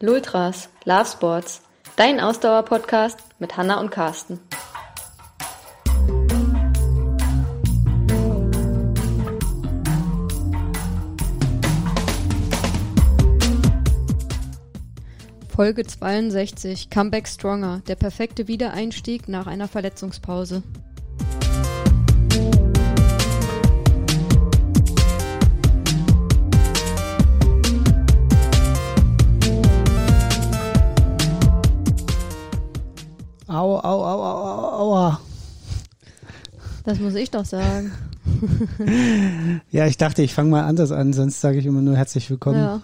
Lultras, Love Sports, dein Ausdauer-Podcast mit Hanna und Carsten. Folge 62, Comeback Stronger, der perfekte Wiedereinstieg nach einer Verletzungspause. Das muss ich doch sagen. ja, ich dachte, ich fange mal anders an, sonst sage ich immer nur herzlich willkommen. Ja.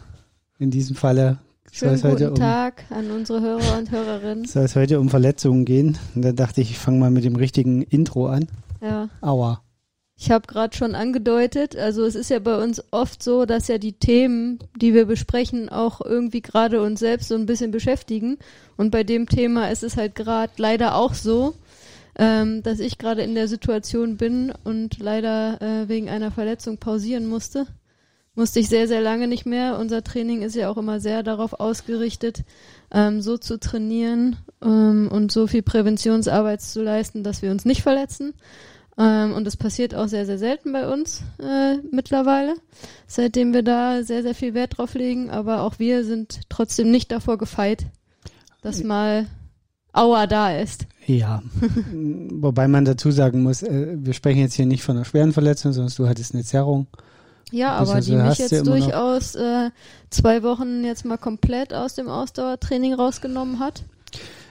In diesem Falle Schönen guten heute um, Tag an unsere Hörer und Hörerinnen. Soll es heute um Verletzungen gehen? Und da dachte ich, ich fange mal mit dem richtigen Intro an. Ja. Aua. Ich habe gerade schon angedeutet, also es ist ja bei uns oft so, dass ja die Themen, die wir besprechen, auch irgendwie gerade uns selbst so ein bisschen beschäftigen. Und bei dem Thema ist es halt gerade leider auch so, ähm, dass ich gerade in der Situation bin und leider äh, wegen einer Verletzung pausieren musste. Musste ich sehr, sehr lange nicht mehr. Unser Training ist ja auch immer sehr darauf ausgerichtet, ähm, so zu trainieren ähm, und so viel Präventionsarbeit zu leisten, dass wir uns nicht verletzen. Ähm, und das passiert auch sehr, sehr selten bei uns äh, mittlerweile, seitdem wir da sehr, sehr viel Wert drauf legen. Aber auch wir sind trotzdem nicht davor gefeit, dass mal Aua da ist. Ja, wobei man dazu sagen muss, äh, wir sprechen jetzt hier nicht von einer schweren Verletzung, sondern du hattest eine Zerrung. Ja, aber die mich jetzt durchaus äh, zwei Wochen jetzt mal komplett aus dem Ausdauertraining rausgenommen hat.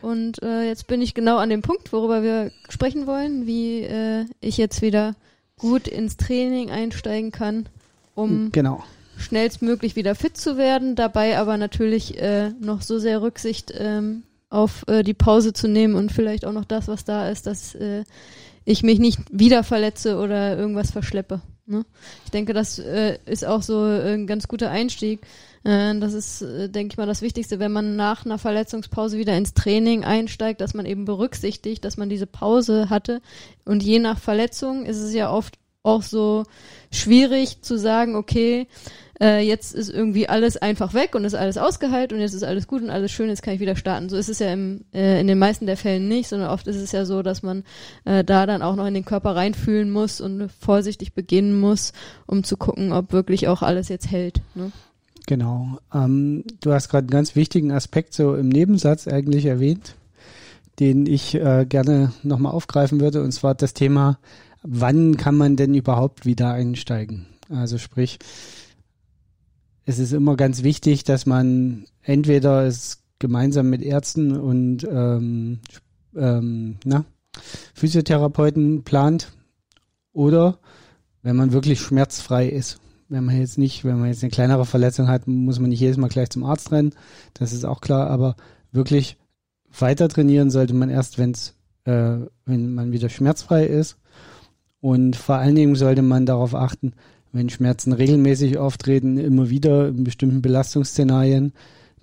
Und äh, jetzt bin ich genau an dem Punkt, worüber wir sprechen wollen, wie äh, ich jetzt wieder gut ins Training einsteigen kann, um genau. schnellstmöglich wieder fit zu werden, dabei aber natürlich äh, noch so sehr Rücksicht ähm, auf äh, die Pause zu nehmen und vielleicht auch noch das, was da ist, dass äh, ich mich nicht wieder verletze oder irgendwas verschleppe. Ne? Ich denke, das äh, ist auch so ein ganz guter Einstieg. Äh, das ist, äh, denke ich mal, das Wichtigste, wenn man nach einer Verletzungspause wieder ins Training einsteigt, dass man eben berücksichtigt, dass man diese Pause hatte. Und je nach Verletzung ist es ja oft auch so schwierig zu sagen, okay, äh, jetzt ist irgendwie alles einfach weg und ist alles ausgeheilt und jetzt ist alles gut und alles schön, jetzt kann ich wieder starten. So ist es ja im, äh, in den meisten der Fällen nicht, sondern oft ist es ja so, dass man äh, da dann auch noch in den Körper reinfühlen muss und vorsichtig beginnen muss, um zu gucken, ob wirklich auch alles jetzt hält. Ne? Genau. Ähm, du hast gerade einen ganz wichtigen Aspekt so im Nebensatz eigentlich erwähnt, den ich äh, gerne nochmal aufgreifen würde, und zwar das Thema, wann kann man denn überhaupt wieder einsteigen? Also sprich, es ist immer ganz wichtig, dass man entweder es gemeinsam mit Ärzten und ähm, ähm, na, Physiotherapeuten plant oder wenn man wirklich schmerzfrei ist wenn man jetzt nicht, wenn man jetzt eine kleinere Verletzung hat, muss man nicht jedes Mal gleich zum Arzt rennen. Das ist auch klar, aber wirklich weiter trainieren sollte man erst, wenn's, äh, wenn man wieder schmerzfrei ist. Und vor allen Dingen sollte man darauf achten, wenn Schmerzen regelmäßig auftreten, immer wieder in bestimmten Belastungsszenarien,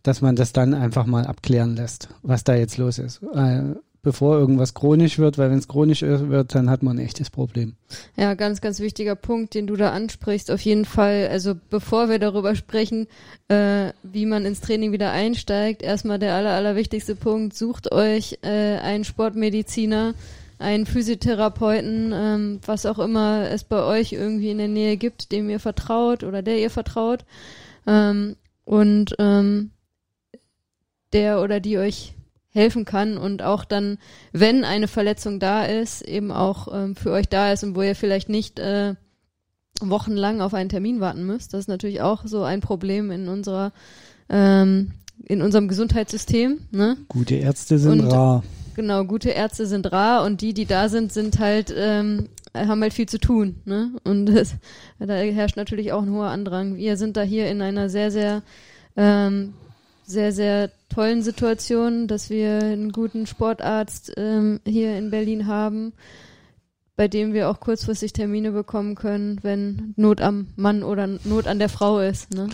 dass man das dann einfach mal abklären lässt, was da jetzt los ist. Äh, bevor irgendwas chronisch wird, weil wenn es chronisch wird, dann hat man ein echtes Problem. Ja, ganz, ganz wichtiger Punkt, den du da ansprichst. Auf jeden Fall, also bevor wir darüber sprechen, äh, wie man ins Training wieder einsteigt, erstmal der aller, allerwichtigste Punkt, sucht euch äh, einen Sportmediziner, einen Physiotherapeuten, ähm, was auch immer es bei euch irgendwie in der Nähe gibt, dem ihr vertraut oder der ihr vertraut. Ähm, und ähm, der oder die euch helfen kann und auch dann, wenn eine Verletzung da ist, eben auch ähm, für euch da ist und wo ihr vielleicht nicht äh, wochenlang auf einen Termin warten müsst. Das ist natürlich auch so ein Problem in unserer ähm, in unserem Gesundheitssystem. Ne? Gute Ärzte sind und, rar. Genau, gute Ärzte sind rar und die, die da sind, sind halt ähm, haben halt viel zu tun. Ne? Und das, da herrscht natürlich auch ein hoher Andrang. Wir sind da hier in einer sehr, sehr ähm, sehr, sehr tollen Situation, dass wir einen guten Sportarzt ähm, hier in Berlin haben, bei dem wir auch kurzfristig Termine bekommen können, wenn Not am Mann oder Not an der Frau ist. Ne?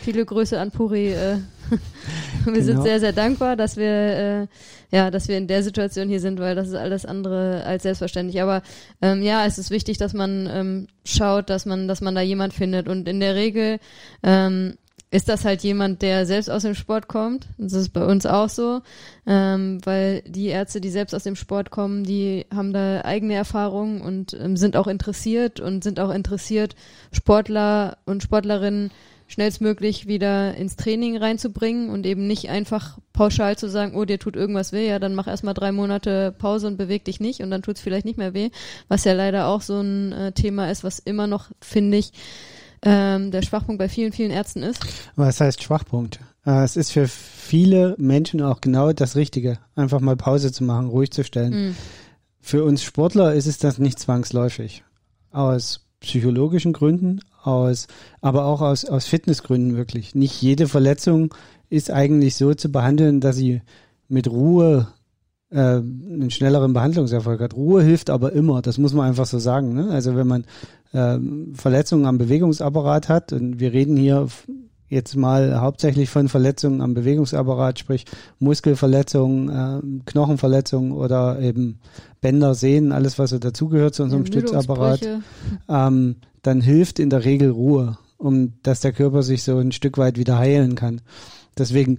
Viele Grüße an Puri. Äh. wir genau. sind sehr, sehr dankbar, dass wir, äh, ja, dass wir in der Situation hier sind, weil das ist alles andere als selbstverständlich. Aber ähm, ja, es ist wichtig, dass man ähm, schaut, dass man, dass man da jemand findet. Und in der Regel ähm, ist das halt jemand, der selbst aus dem Sport kommt. Das ist bei uns auch so, ähm, weil die Ärzte, die selbst aus dem Sport kommen, die haben da eigene Erfahrungen und ähm, sind auch interessiert und sind auch interessiert, Sportler und Sportlerinnen schnellstmöglich wieder ins Training reinzubringen und eben nicht einfach pauschal zu sagen, oh, dir tut irgendwas weh, ja, dann mach erstmal drei Monate Pause und beweg dich nicht und dann tut's vielleicht nicht mehr weh, was ja leider auch so ein äh, Thema ist, was immer noch, finde ich, ähm, der Schwachpunkt bei vielen, vielen Ärzten ist. Was heißt Schwachpunkt? Äh, es ist für viele Menschen auch genau das Richtige, einfach mal Pause zu machen, ruhig zu stellen. Mhm. Für uns Sportler ist es das nicht zwangsläufig. Aus psychologischen Gründen, aus, aber auch aus, aus Fitnessgründen wirklich. Nicht jede Verletzung ist eigentlich so zu behandeln, dass sie mit Ruhe äh, einen schnelleren Behandlungserfolg hat. Ruhe hilft aber immer, das muss man einfach so sagen. Ne? Also wenn man äh, Verletzungen am Bewegungsapparat hat. Und wir reden hier jetzt mal hauptsächlich von Verletzungen am Bewegungsapparat, sprich Muskelverletzungen, äh, Knochenverletzungen oder eben Bänder, Sehnen, alles was so dazugehört zu unserem Stützapparat, ähm, dann hilft in der Regel Ruhe, um dass der Körper sich so ein Stück weit wieder heilen kann. Deswegen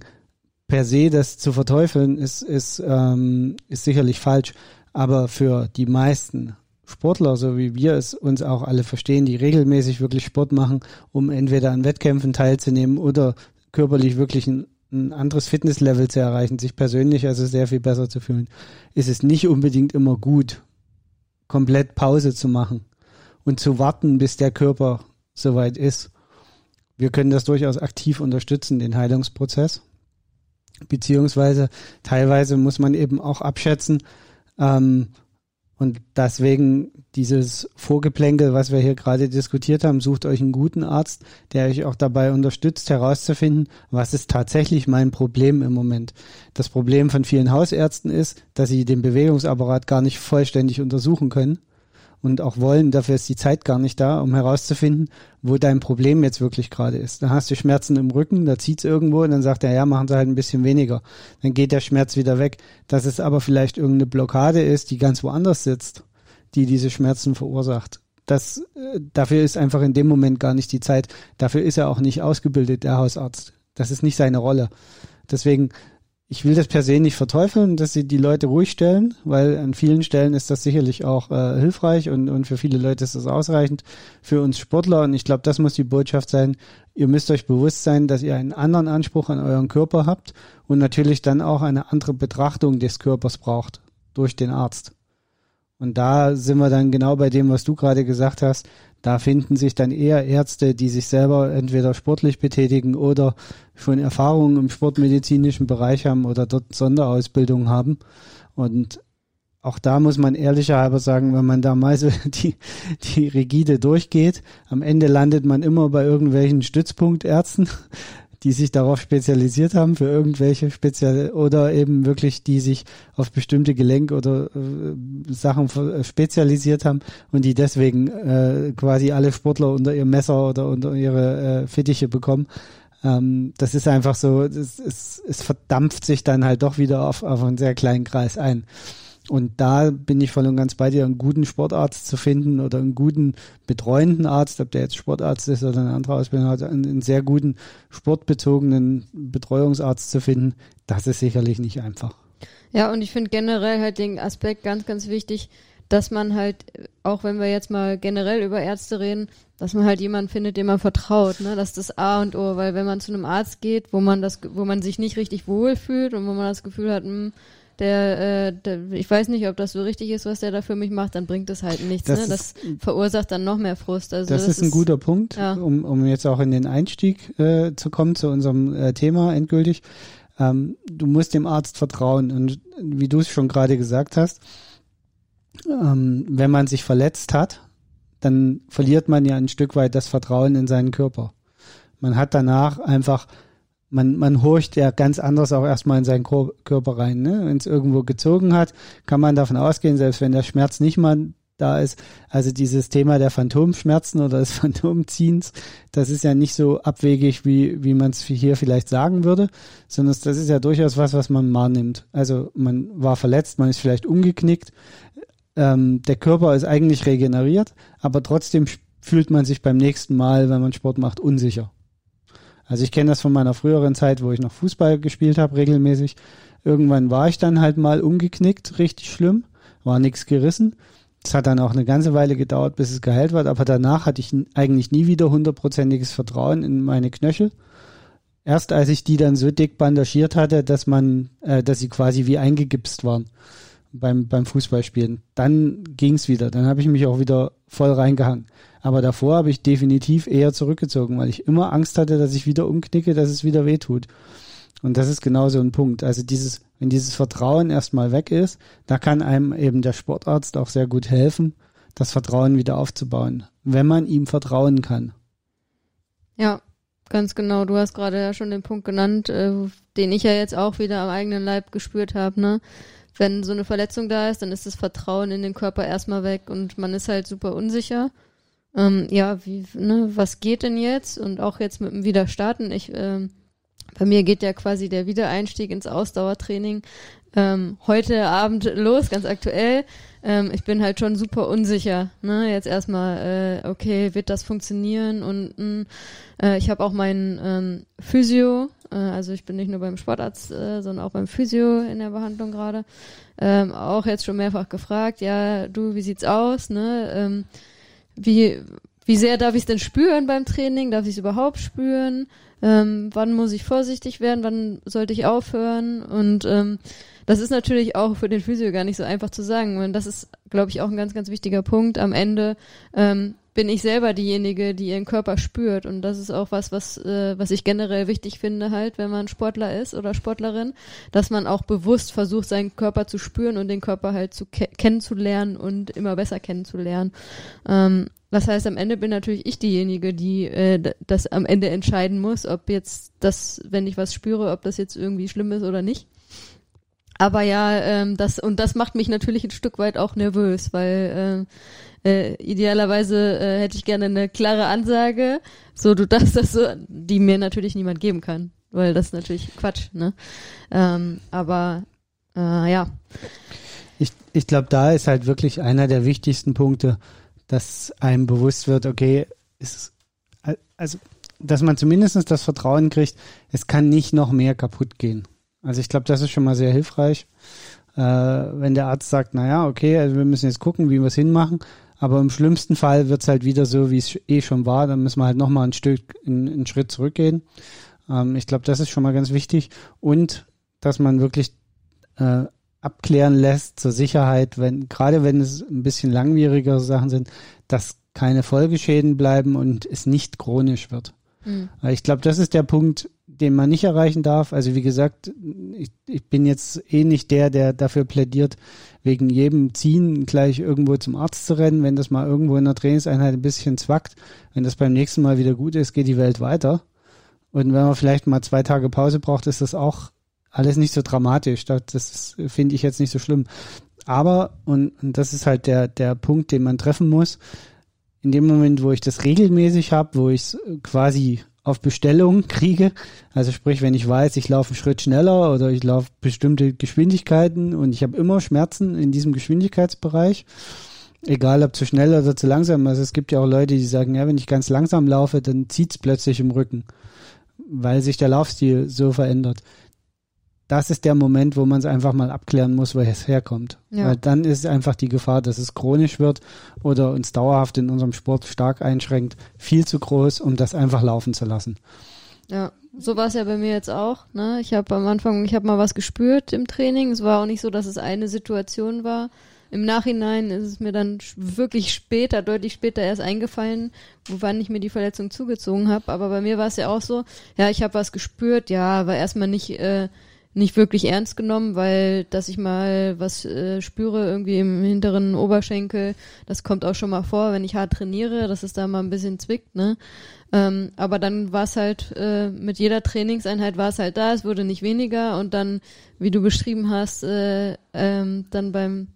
per se das zu verteufeln ist, ist, ähm, ist sicherlich falsch. Aber für die meisten Sportler, so wie wir es uns auch alle verstehen, die regelmäßig wirklich Sport machen, um entweder an Wettkämpfen teilzunehmen oder körperlich wirklich ein, ein anderes Fitnesslevel zu erreichen, sich persönlich also sehr viel besser zu fühlen, ist es nicht unbedingt immer gut, komplett Pause zu machen und zu warten, bis der Körper soweit ist. Wir können das durchaus aktiv unterstützen, den Heilungsprozess. Beziehungsweise teilweise muss man eben auch abschätzen, ähm, und deswegen dieses Vorgeplänkel, was wir hier gerade diskutiert haben, sucht euch einen guten Arzt, der euch auch dabei unterstützt, herauszufinden, was ist tatsächlich mein Problem im Moment. Das Problem von vielen Hausärzten ist, dass sie den Bewegungsapparat gar nicht vollständig untersuchen können und auch wollen. Dafür ist die Zeit gar nicht da, um herauszufinden, wo dein Problem jetzt wirklich gerade ist. Dann hast du Schmerzen im Rücken, da zieht's irgendwo und dann sagt er, ja, machen Sie halt ein bisschen weniger. Dann geht der Schmerz wieder weg. Dass es aber vielleicht irgendeine Blockade ist, die ganz woanders sitzt, die diese Schmerzen verursacht. Das, äh, dafür ist einfach in dem Moment gar nicht die Zeit. Dafür ist er auch nicht ausgebildet, der Hausarzt. Das ist nicht seine Rolle. Deswegen ich will das per se nicht verteufeln, dass sie die Leute ruhig stellen, weil an vielen Stellen ist das sicherlich auch äh, hilfreich und, und für viele Leute ist das ausreichend. Für uns Sportler, und ich glaube, das muss die Botschaft sein, ihr müsst euch bewusst sein, dass ihr einen anderen Anspruch an euren Körper habt und natürlich dann auch eine andere Betrachtung des Körpers braucht durch den Arzt. Und da sind wir dann genau bei dem, was du gerade gesagt hast. Da finden sich dann eher Ärzte, die sich selber entweder sportlich betätigen oder schon Erfahrungen im sportmedizinischen Bereich haben oder dort Sonderausbildung haben. Und auch da muss man ehrlicherhalber sagen, wenn man da mal so die, die Rigide durchgeht, am Ende landet man immer bei irgendwelchen Stützpunktärzten, die sich darauf spezialisiert haben für irgendwelche speziell oder eben wirklich die sich auf bestimmte Gelenk oder äh, Sachen äh, spezialisiert haben und die deswegen äh, quasi alle Sportler unter ihr Messer oder unter ihre äh, Fittiche bekommen. Ähm, das ist einfach so, es, es, es verdampft sich dann halt doch wieder auf, auf einen sehr kleinen Kreis ein. Und da bin ich voll und ganz bei dir, einen guten Sportarzt zu finden oder einen guten betreuenden Arzt, ob der jetzt Sportarzt ist oder eine andere Ausbildung hat, einen, einen sehr guten sportbezogenen Betreuungsarzt zu finden, das ist sicherlich nicht einfach. Ja, und ich finde generell halt den Aspekt ganz, ganz wichtig, dass man halt, auch wenn wir jetzt mal generell über Ärzte reden, dass man halt jemanden findet, dem man vertraut, ne? Das ist das A und O, weil wenn man zu einem Arzt geht, wo man das, wo man sich nicht richtig wohlfühlt und wo man das Gefühl hat, mh, hm, der, äh, der, ich weiß nicht, ob das so richtig ist, was der da für mich macht, dann bringt es halt nichts. Das, ne? das verursacht dann noch mehr Frust. Also das, das ist ein guter Punkt, ja. um, um jetzt auch in den Einstieg äh, zu kommen zu unserem äh, Thema endgültig. Ähm, du musst dem Arzt vertrauen und wie du es schon gerade gesagt hast, ähm, wenn man sich verletzt hat, dann verliert man ja ein Stück weit das Vertrauen in seinen Körper. Man hat danach einfach man, man horcht ja ganz anders auch erstmal in seinen Körper rein. Ne? Wenn es irgendwo gezogen hat, kann man davon ausgehen, selbst wenn der Schmerz nicht mal da ist, also dieses Thema der Phantomschmerzen oder des Phantomziehens, das ist ja nicht so abwegig, wie, wie man es hier vielleicht sagen würde, sondern das ist ja durchaus was, was man wahrnimmt. Also man war verletzt, man ist vielleicht umgeknickt, ähm, der Körper ist eigentlich regeneriert, aber trotzdem fühlt man sich beim nächsten Mal, wenn man Sport macht, unsicher. Also ich kenne das von meiner früheren Zeit, wo ich noch Fußball gespielt habe, regelmäßig. Irgendwann war ich dann halt mal umgeknickt, richtig schlimm, war nichts gerissen. Es hat dann auch eine ganze Weile gedauert, bis es geheilt war, aber danach hatte ich eigentlich nie wieder hundertprozentiges Vertrauen in meine Knöchel. Erst als ich die dann so dick bandagiert hatte, dass man, äh, dass sie quasi wie eingegipst waren beim, beim Fußballspielen, dann ging's wieder. Dann habe ich mich auch wieder voll reingehangen. Aber davor habe ich definitiv eher zurückgezogen, weil ich immer Angst hatte, dass ich wieder umknicke, dass es wieder wehtut. Und das ist genau so ein Punkt. Also dieses, wenn dieses Vertrauen erstmal weg ist, da kann einem eben der Sportarzt auch sehr gut helfen, das Vertrauen wieder aufzubauen, wenn man ihm vertrauen kann. Ja, ganz genau. Du hast gerade ja schon den Punkt genannt, äh, den ich ja jetzt auch wieder am eigenen Leib gespürt habe, ne? Wenn so eine Verletzung da ist, dann ist das Vertrauen in den Körper erstmal weg und man ist halt super unsicher. Ähm, ja, wie, ne, was geht denn jetzt? Und auch jetzt mit dem Wiederstarten. Ich ähm, bei mir geht ja quasi der Wiedereinstieg ins Ausdauertraining ähm, heute Abend los, ganz aktuell. Ähm, ich bin halt schon super unsicher. Ne? Jetzt erstmal, äh, okay, wird das funktionieren? Und mh, mm, äh, ich habe auch meinen ähm, Physio, äh, also ich bin nicht nur beim Sportarzt, äh, sondern auch beim Physio in der Behandlung gerade, ähm, auch jetzt schon mehrfach gefragt, ja, du, wie sieht's aus? Ne? Ähm, wie, wie sehr darf ich es denn spüren beim Training? Darf ich es überhaupt spüren? ähm, wann muss ich vorsichtig werden, wann sollte ich aufhören und ähm, das ist natürlich auch für den Physio gar nicht so einfach zu sagen. Und das ist, glaube ich, auch ein ganz, ganz wichtiger Punkt. Am Ende ähm, bin ich selber diejenige, die ihren Körper spürt. Und das ist auch was, was, äh, was ich generell wichtig finde, halt, wenn man Sportler ist oder Sportlerin, dass man auch bewusst versucht, seinen Körper zu spüren und den Körper halt zu ke kennenzulernen und immer besser kennenzulernen. Ähm, das heißt, am Ende bin natürlich ich diejenige, die äh, das am Ende entscheiden muss, ob jetzt das, wenn ich was spüre, ob das jetzt irgendwie schlimm ist oder nicht. Aber ja, ähm, das und das macht mich natürlich ein Stück weit auch nervös, weil äh, äh, idealerweise äh, hätte ich gerne eine klare Ansage, so du darfst das so, die mir natürlich niemand geben kann, weil das ist natürlich Quatsch, ne? Ähm, aber äh, ja. Ich, ich glaube, da ist halt wirklich einer der wichtigsten Punkte, dass einem bewusst wird, okay, ist, also, dass man zumindest das Vertrauen kriegt, es kann nicht noch mehr kaputt gehen. Also ich glaube, das ist schon mal sehr hilfreich, äh, wenn der Arzt sagt, naja, okay, also wir müssen jetzt gucken, wie wir es hinmachen, aber im schlimmsten Fall wird es halt wieder so, wie es eh schon war, dann müssen wir halt nochmal ein Stück, in, einen Schritt zurückgehen. Ähm, ich glaube, das ist schon mal ganz wichtig und dass man wirklich äh, abklären lässt zur Sicherheit, wenn, gerade wenn es ein bisschen langwierigere Sachen sind, dass keine Folgeschäden bleiben und es nicht chronisch wird. Mhm. Ich glaube, das ist der Punkt, den man nicht erreichen darf. Also wie gesagt, ich, ich bin jetzt eh nicht der, der dafür plädiert, wegen jedem Ziehen gleich irgendwo zum Arzt zu rennen. Wenn das mal irgendwo in der Trainingseinheit ein bisschen zwackt, wenn das beim nächsten Mal wieder gut ist, geht die Welt weiter. Und wenn man vielleicht mal zwei Tage Pause braucht, ist das auch alles nicht so dramatisch. Das finde ich jetzt nicht so schlimm. Aber, und, und das ist halt der, der Punkt, den man treffen muss, in dem Moment, wo ich das regelmäßig habe, wo ich es quasi auf Bestellung kriege, also sprich, wenn ich weiß, ich laufe einen Schritt schneller oder ich laufe bestimmte Geschwindigkeiten und ich habe immer Schmerzen in diesem Geschwindigkeitsbereich, egal ob zu schnell oder zu langsam. Also es gibt ja auch Leute, die sagen, ja, wenn ich ganz langsam laufe, dann zieht es plötzlich im Rücken, weil sich der Laufstil so verändert das ist der Moment, wo man es einfach mal abklären muss, woher es herkommt. Ja. Weil dann ist einfach die Gefahr, dass es chronisch wird oder uns dauerhaft in unserem Sport stark einschränkt, viel zu groß, um das einfach laufen zu lassen. Ja, so war es ja bei mir jetzt auch. Ne? Ich habe am Anfang, ich habe mal was gespürt im Training. Es war auch nicht so, dass es eine Situation war. Im Nachhinein ist es mir dann wirklich später, deutlich später erst eingefallen, wann ich mir die Verletzung zugezogen habe. Aber bei mir war es ja auch so, ja, ich habe was gespürt, ja, war erstmal nicht äh, nicht wirklich ernst genommen, weil dass ich mal was äh, spüre irgendwie im hinteren Oberschenkel, das kommt auch schon mal vor, wenn ich hart trainiere, dass es da mal ein bisschen zwickt, ne? Ähm, aber dann war es halt äh, mit jeder Trainingseinheit war es halt da, es wurde nicht weniger und dann, wie du beschrieben hast, äh, ähm, dann beim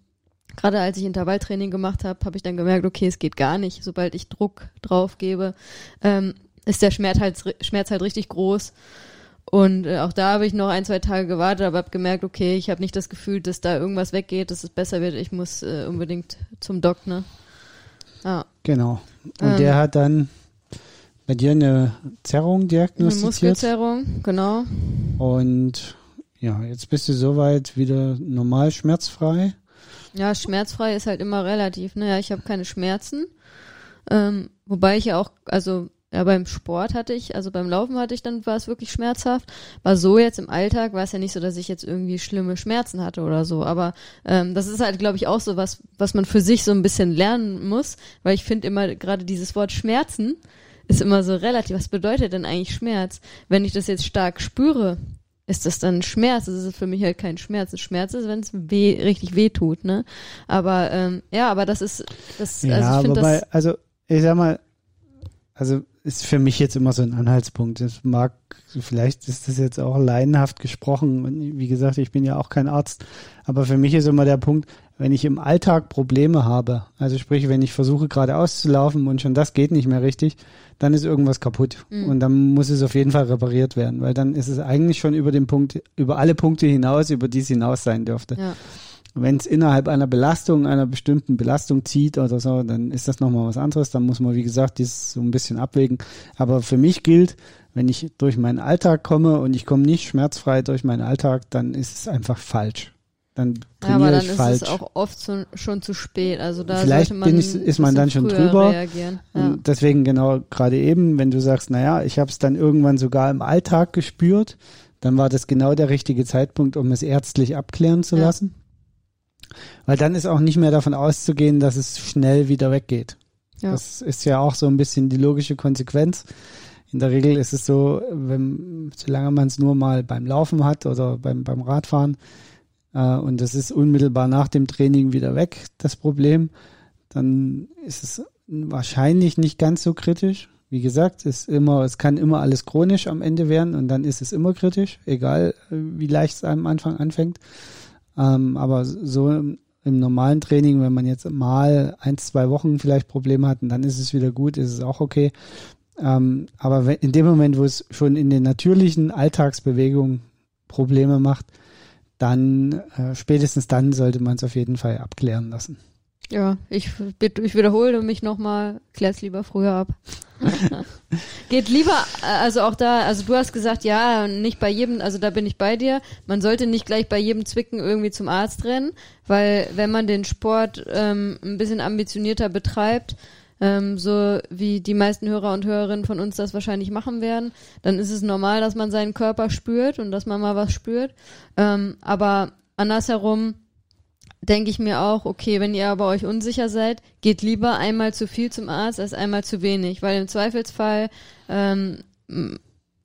gerade als ich Intervalltraining gemacht habe, habe ich dann gemerkt, okay, es geht gar nicht. Sobald ich Druck drauf gebe, ähm, ist der Schmerz halt, Schmerz halt richtig groß. Und äh, auch da habe ich noch ein, zwei Tage gewartet, aber habe gemerkt, okay, ich habe nicht das Gefühl, dass da irgendwas weggeht, dass es besser wird. Ich muss äh, unbedingt zum Doc, ne? Ah. Genau. Und ähm, der hat dann bei dir eine Zerrung Eine diagnostiziert. Muskelzerrung, genau. Und ja, jetzt bist du soweit wieder normal schmerzfrei. Ja, schmerzfrei ist halt immer relativ. Naja, ich habe keine Schmerzen. Ähm, wobei ich ja auch, also ja, beim Sport hatte ich, also beim Laufen hatte ich, dann war es wirklich schmerzhaft. War so jetzt im Alltag, war es ja nicht so, dass ich jetzt irgendwie schlimme Schmerzen hatte oder so. Aber ähm, das ist halt, glaube ich, auch so was, was man für sich so ein bisschen lernen muss, weil ich finde immer gerade dieses Wort Schmerzen ist immer so relativ. Was bedeutet denn eigentlich Schmerz? Wenn ich das jetzt stark spüre, ist das dann Schmerz? Das ist für mich halt kein Schmerz. Schmerz ist, wenn es weh, richtig weh tut, ne? Aber ähm, ja, aber das ist das. Ja, also ich wobei, das. also ich sag mal, also ist für mich jetzt immer so ein Anhaltspunkt. Es mag, vielleicht ist das jetzt auch laienhaft gesprochen. Und wie gesagt, ich bin ja auch kein Arzt. Aber für mich ist immer der Punkt, wenn ich im Alltag Probleme habe, also sprich, wenn ich versuche gerade auszulaufen und schon das geht nicht mehr richtig, dann ist irgendwas kaputt. Mhm. Und dann muss es auf jeden Fall repariert werden, weil dann ist es eigentlich schon über den Punkt, über alle Punkte hinaus, über die es hinaus sein dürfte. Ja. Wenn es innerhalb einer Belastung, einer bestimmten Belastung zieht oder so, dann ist das nochmal was anderes. Dann muss man, wie gesagt, dies so ein bisschen abwägen. Aber für mich gilt, wenn ich durch meinen Alltag komme und ich komme nicht schmerzfrei durch meinen Alltag, dann ist es einfach falsch. Dann Ja, aber trainiere dann ich ist falsch. es auch oft zu, schon zu spät. Also da Vielleicht sollte man ich- ist man dann schon drüber. Reagieren. Ja. Und deswegen genau gerade eben, wenn du sagst, naja, ich habe es dann irgendwann sogar im Alltag gespürt, dann war das genau der richtige Zeitpunkt, um es ärztlich abklären zu Ja. lassen. Weil dann ist auch nicht mehr davon auszugehen, dass es schnell wieder weggeht. Ja. Das ist ja auch so ein bisschen die logische Konsequenz. In der Regel ist es so, wenn, solange man es nur mal beim Laufen hat oder beim, beim Radfahren, äh, und das ist unmittelbar nach dem Training wieder weg, das Problem, dann ist es wahrscheinlich nicht ganz so kritisch. Wie gesagt, ist immer, es kann immer alles chronisch am Ende werden und dann ist es immer kritisch, egal äh, wie leicht es am Anfang anfängt. Ähm, aber so im, im normalen Training, wenn man jetzt mal ein, zwei Wochen vielleicht Probleme hat dann ist es wieder gut, ist es auch okay. Ähm, aber in dem Moment, wo es schon in den natürlichen Alltagsbewegungen Probleme macht, dann äh, spätestens dann sollte man es auf jeden Fall abklären lassen. Ja, ich, ich wiederhole mich nochmal, klär's lieber früher ab. Geht lieber, äh, also auch da, also du hast gesagt, ja, nicht bei jedem, also da bin ich bei dir. Man sollte nicht gleich bei jedem Zwicken irgendwie zum Arzt rennen, weil wenn man den Sport ähm, ein bisschen ambitionierter betreibt, ähm, so wie die meisten Hörer und Hörerinnen von uns das wahrscheinlich machen werden, dann ist es normal, dass man seinen Körper spürt und dass man mal was spürt. Ähm, aber andersherum denke ich mir auch, okay, wenn ihr aber euch unsicher seid, geht lieber einmal zu viel zum Arzt als einmal zu wenig, weil im Zweifelsfall ähm,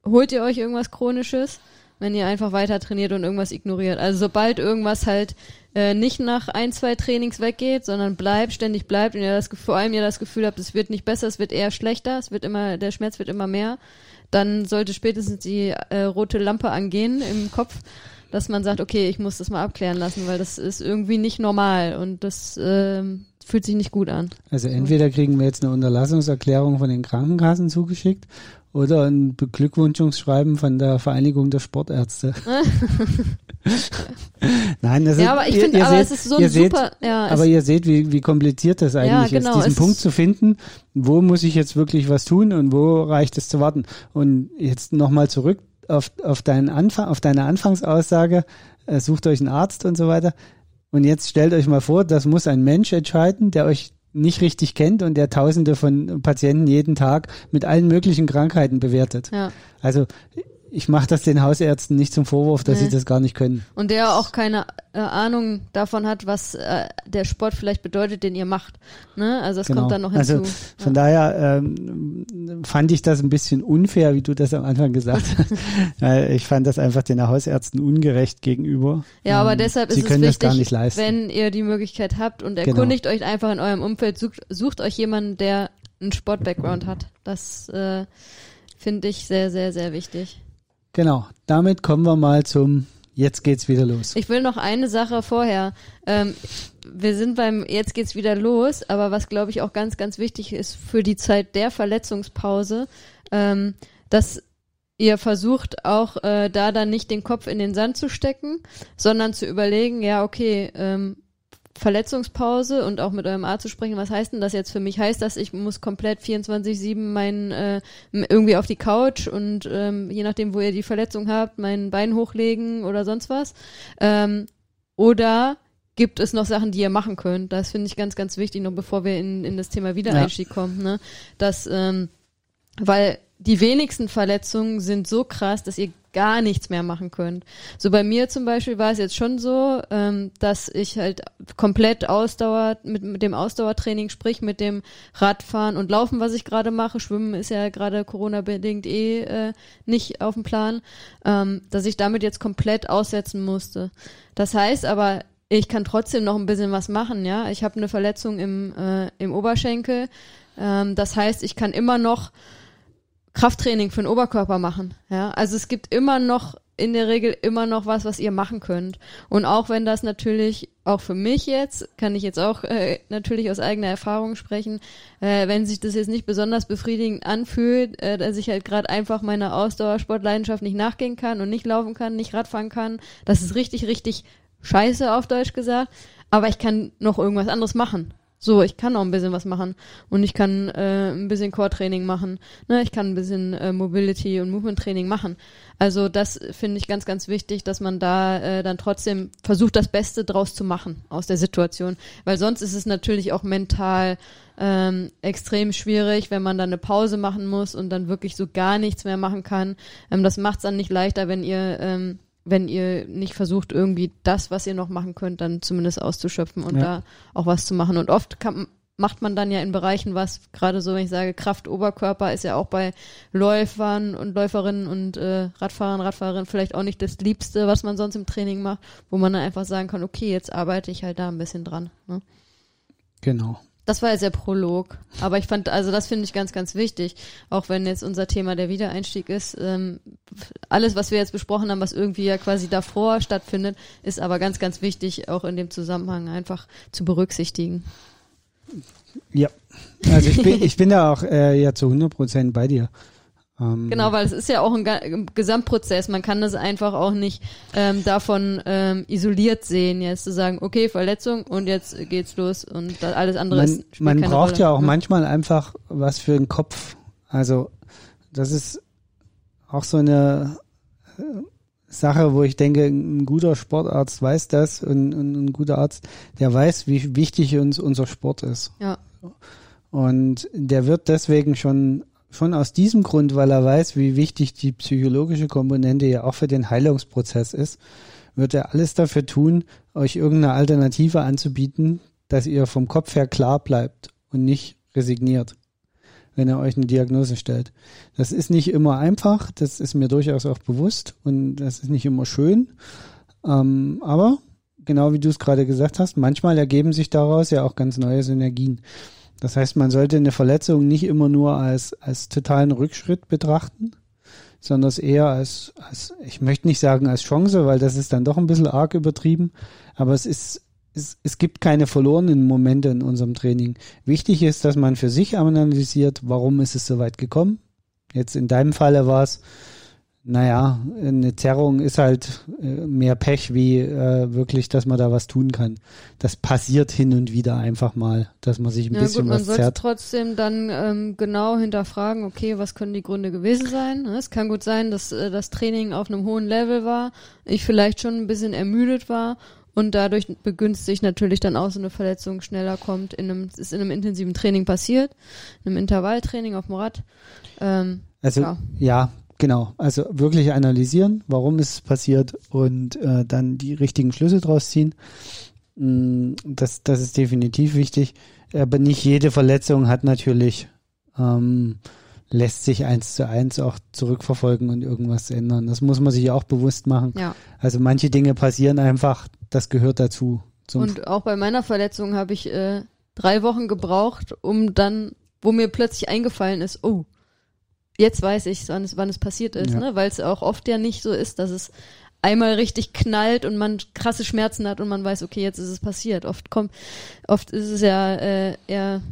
holt ihr euch irgendwas Chronisches, wenn ihr einfach weiter trainiert und irgendwas ignoriert. Also sobald irgendwas halt äh, nicht nach ein, zwei Trainings weggeht, sondern bleibt, ständig bleibt und ihr das, vor allem ihr das Gefühl habt, es wird nicht besser, es wird eher schlechter, es wird immer, der Schmerz wird immer mehr, dann sollte spätestens die äh, rote Lampe angehen im Kopf, dass man sagt, okay, ich muss das mal abklären lassen, weil das ist irgendwie nicht normal und das ähm, fühlt sich nicht gut an. Also entweder kriegen wir jetzt eine Unterlassungserklärung von den Krankenkassen zugeschickt oder ein Beglückwünschungsschreiben von der Vereinigung der Sportärzte. Nein, das ist, ja, aber ich finde, aber seht, es ist so ein seht, super, ja, Aber ihr seht, wie, wie kompliziert das eigentlich genau, ist, diesen es Punkt zu finden, wo muss ich jetzt wirklich was tun und wo reicht es zu warten. Und jetzt nochmal zurück auf, auf, deinen Anfang, auf deine Anfangsaussage, äh, sucht euch einen Arzt und so weiter. Und jetzt stellt euch mal vor, das muss ein Mensch entscheiden, der euch nicht richtig kennt und der Tausende von Patienten jeden Tag mit allen möglichen Krankheiten bewertet. ja. Also ich mache das den Hausärzten nicht zum Vorwurf, dass Nee. sie das gar nicht können. Und der auch keine äh, Ahnung davon hat, was äh, der Sport vielleicht bedeutet, den ihr macht. Ne? Also das kommt dann noch hinzu. Also von daher ähm, fand ich das ein bisschen unfair, wie du das am Anfang gesagt hast. Ich fand das einfach den Hausärzten ungerecht gegenüber. Ja, aber Ähm, deshalb ist es wichtig, das gar nicht leisten. wenn ihr die Möglichkeit habt und Genau. erkundigt euch einfach in eurem Umfeld, sucht, sucht euch jemanden, der einen Sport-Background hat. Das äh, finde ich sehr, sehr, sehr wichtig. Genau, damit kommen wir mal zum Jetzt geht's wieder los. Ich will noch eine Sache vorher. Ähm, wir sind beim Jetzt geht's wieder los, aber was glaube ich auch ganz, ganz wichtig ist für die Zeit der Verletzungspause, ähm, dass ihr versucht auch äh, da dann nicht den Kopf in den Sand zu stecken, sondern zu überlegen, ja okay, ähm, Verletzungspause und auch mit eurem Arzt zu sprechen, was heißt denn das jetzt für mich? Heißt das, ich muss komplett 24-7 mein äh, irgendwie auf die Couch und ähm, je nachdem, wo ihr die Verletzung habt, mein Bein hochlegen oder sonst was? Ähm, oder gibt es noch Sachen, die ihr machen könnt? Das finde ich ganz, ganz wichtig, noch bevor wir in, in das Thema Wiedereinstieg ja. kommen, ne? Dass, ähm, weil die wenigsten Verletzungen sind so krass, dass ihr gar nichts mehr machen könnt. So bei mir zum Beispiel war es jetzt schon so, ähm, dass ich halt komplett Ausdauer mit, mit dem Ausdauertraining, sprich mit dem Radfahren und Laufen, was ich gerade mache, Schwimmen ist ja gerade Corona-bedingt eh äh, nicht auf dem Plan, ähm, dass ich damit jetzt komplett aussetzen musste. Das heißt aber, ich kann trotzdem noch ein bisschen was machen, ja. Ich habe eine Verletzung im, äh, im Oberschenkel. Ähm, das heißt, ich kann immer noch Krafttraining für den Oberkörper machen. Ja, also es gibt immer noch in der Regel immer noch was, was ihr machen könnt. Und auch wenn das natürlich auch für mich jetzt, kann ich jetzt auch äh, natürlich aus eigener Erfahrung sprechen, äh, wenn sich das jetzt nicht besonders befriedigend anfühlt, äh, dass ich halt gerade einfach meiner Ausdauersportleidenschaft nicht nachgehen kann und nicht laufen kann, nicht Radfahren kann, das ist richtig, richtig scheiße auf Deutsch gesagt. Aber ich kann noch irgendwas anderes machen. So, ich kann auch ein bisschen was machen und ich kann äh, ein bisschen Core-Training machen. Ne? Ich kann ein bisschen äh, Mobility und Movement-Training machen. Also das finde ich ganz, ganz wichtig, dass man da äh, dann trotzdem versucht, das Beste draus zu machen aus der Situation. Weil sonst ist es natürlich auch mental ähm, extrem schwierig, wenn man dann eine Pause machen muss und dann wirklich so gar nichts mehr machen kann. Ähm, das macht es dann nicht leichter, wenn ihr ähm, wenn ihr nicht versucht, irgendwie das, was ihr noch machen könnt, dann zumindest auszuschöpfen und ja. da auch was zu machen. Und oft kann, macht man dann ja in Bereichen was, gerade so, wenn ich sage, Kraft, Oberkörper ist ja auch bei Läufern und Läuferinnen und äh, Radfahrern, Radfahrerinnen vielleicht auch nicht das Liebste, was man sonst im Training macht, wo man dann einfach sagen kann, okay, jetzt arbeite ich halt da ein bisschen dran. Ne? Genau. Das war jetzt der Prolog. Aber ich fand, also das finde ich ganz, ganz wichtig. Auch wenn jetzt unser Thema der Wiedereinstieg ist. Ähm, alles, was wir jetzt besprochen haben, was irgendwie ja quasi davor stattfindet, ist aber ganz, ganz wichtig, auch in dem Zusammenhang einfach zu berücksichtigen. Ja, also ich bin, ich bin da auch äh, ja zu 100 Prozent bei dir. Ähm, genau, weil es ist ja auch ein Gesamtprozess. Man kann das einfach auch nicht ähm, davon ähm, isoliert sehen, jetzt zu sagen, okay, Verletzung und jetzt geht's los und alles andere man, ist Man braucht Rolle. ja auch ne? manchmal einfach was für den Kopf. Also das ist auch so eine äh, Sache, wo ich denke, ein guter Sportarzt weiß das und, und ein guter Arzt, der weiß, wie wichtig uns unser Sport ist. Ja. Und der wird deswegen schon schon aus diesem Grund, weil er weiß, wie wichtig die psychologische Komponente ja auch für den Heilungsprozess ist, wird er alles dafür tun, euch irgendeine Alternative anzubieten, dass ihr vom Kopf her klar bleibt und nicht resigniert, wenn er euch eine Diagnose stellt. Das ist nicht immer einfach, das ist mir durchaus auch bewusst und das ist nicht immer schön, ähm, aber genau wie du es gerade gesagt hast, manchmal ergeben sich daraus ja auch ganz neue Synergien. Das heißt, man sollte eine Verletzung nicht immer nur als, als totalen Rückschritt betrachten, sondern eher als, als, ich möchte nicht sagen als Chance, weil das ist dann doch ein bisschen arg übertrieben, aber es ist, es, es gibt keine verlorenen Momente in unserem Training. Wichtig ist, dass man für sich analysiert, warum ist es so weit gekommen. Jetzt in deinem Falle war es, naja, eine Zerrung ist halt äh, mehr Pech wie äh, wirklich, dass man da was tun kann. Das passiert hin und wieder einfach mal, dass man sich ein ja, bisschen gut, man was zerrt. trotzdem dann ähm, genau hinterfragen, okay, was können die Gründe gewesen sein? Ne, es kann gut sein, dass äh, das Training auf einem hohen Level war, ich vielleicht schon ein bisschen ermüdet war und dadurch begünstigt natürlich dann auch so eine Verletzung schneller kommt. In einem, ist in einem intensiven Training passiert, in einem Intervalltraining auf dem Rad. Ähm, also ja. ja, Genau, also wirklich analysieren, warum ist es passiert und äh, dann die richtigen Schlüsse draus ziehen. Mm, das, das ist definitiv wichtig. Aber nicht jede Verletzung hat natürlich, ähm, lässt sich eins zu eins auch zurückverfolgen und irgendwas ändern. Das muss man sich auch bewusst machen. Ja. Also manche Dinge passieren einfach, das gehört dazu. und auch bei meiner Verletzung habe ich äh, drei Wochen gebraucht, um dann, wo mir plötzlich eingefallen ist, oh, jetzt weiß ich, wann es, wann es passiert ist, ja. ne? weil es auch oft ja nicht so ist, dass es einmal richtig knallt und man krasse Schmerzen hat und man weiß, okay, jetzt ist es passiert. Oft kommt, oft ist es ja äh, eher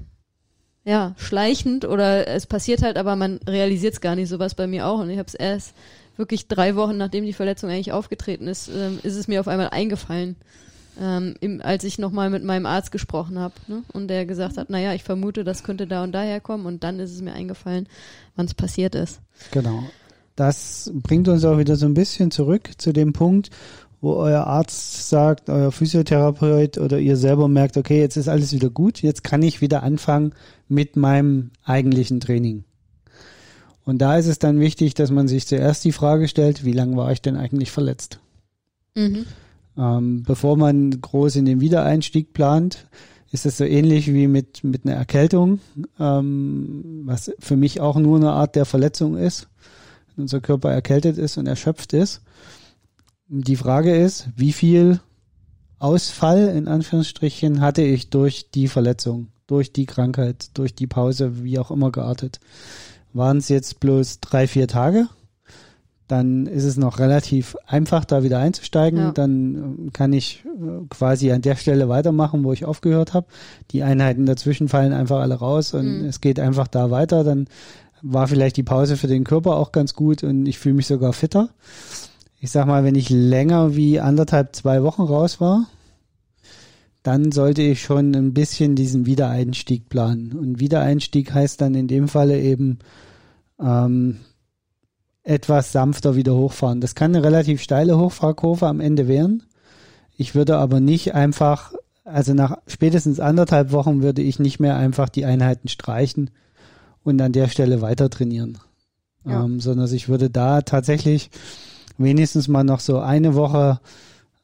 ja schleichend oder es passiert halt, aber man realisiert es gar nicht. Sowas bei mir auch und ich habe es erst wirklich drei Wochen nachdem die Verletzung eigentlich aufgetreten ist, ähm, ist es mir auf einmal eingefallen. Ähm, im, als ich nochmal mit meinem Arzt gesprochen habe ne? und der gesagt hat, naja, ich vermute, das könnte da und daher kommen und dann ist es mir eingefallen, wann es passiert ist. Genau. Das bringt uns auch wieder so ein bisschen zurück zu dem Punkt, wo euer Arzt sagt, euer Physiotherapeut oder ihr selber merkt, okay, jetzt ist alles wieder gut, jetzt kann ich wieder anfangen mit meinem eigentlichen Training. Und da ist es dann wichtig, dass man sich zuerst die Frage stellt, wie lange war ich denn eigentlich verletzt? Mhm. Ähm, bevor man groß in den Wiedereinstieg plant, ist es so ähnlich wie mit, mit einer Erkältung, ähm, was für mich auch nur eine Art der Verletzung ist, wenn unser Körper erkältet ist und erschöpft ist. Die Frage ist, wie viel Ausfall in Anführungsstrichen hatte ich durch die Verletzung, durch die Krankheit, durch die Pause, wie auch immer geartet. Waren es jetzt bloß drei, vier Tage? Dann ist es noch relativ einfach, da wieder einzusteigen. Ja. Dann äh, kann ich äh, quasi an der Stelle weitermachen, wo ich aufgehört habe. Die Einheiten dazwischen fallen einfach alle raus und mhm. es geht einfach da weiter. Dann war vielleicht die Pause für den Körper auch ganz gut und ich fühle mich sogar fitter. Ich sag mal, wenn ich länger wie anderthalb, zwei Wochen raus war, dann sollte ich schon ein bisschen diesen Wiedereinstieg planen. Und Wiedereinstieg heißt dann in dem Falle eben, ähm, etwas sanfter wieder hochfahren. Das kann eine relativ steile Hochfahrkurve am Ende werden. Ich würde aber nicht einfach, also nach spätestens anderthalb Wochen würde ich nicht mehr einfach die Einheiten streichen und an der Stelle weiter trainieren. Ja. Ähm, sondern ich würde da tatsächlich wenigstens mal noch so eine Woche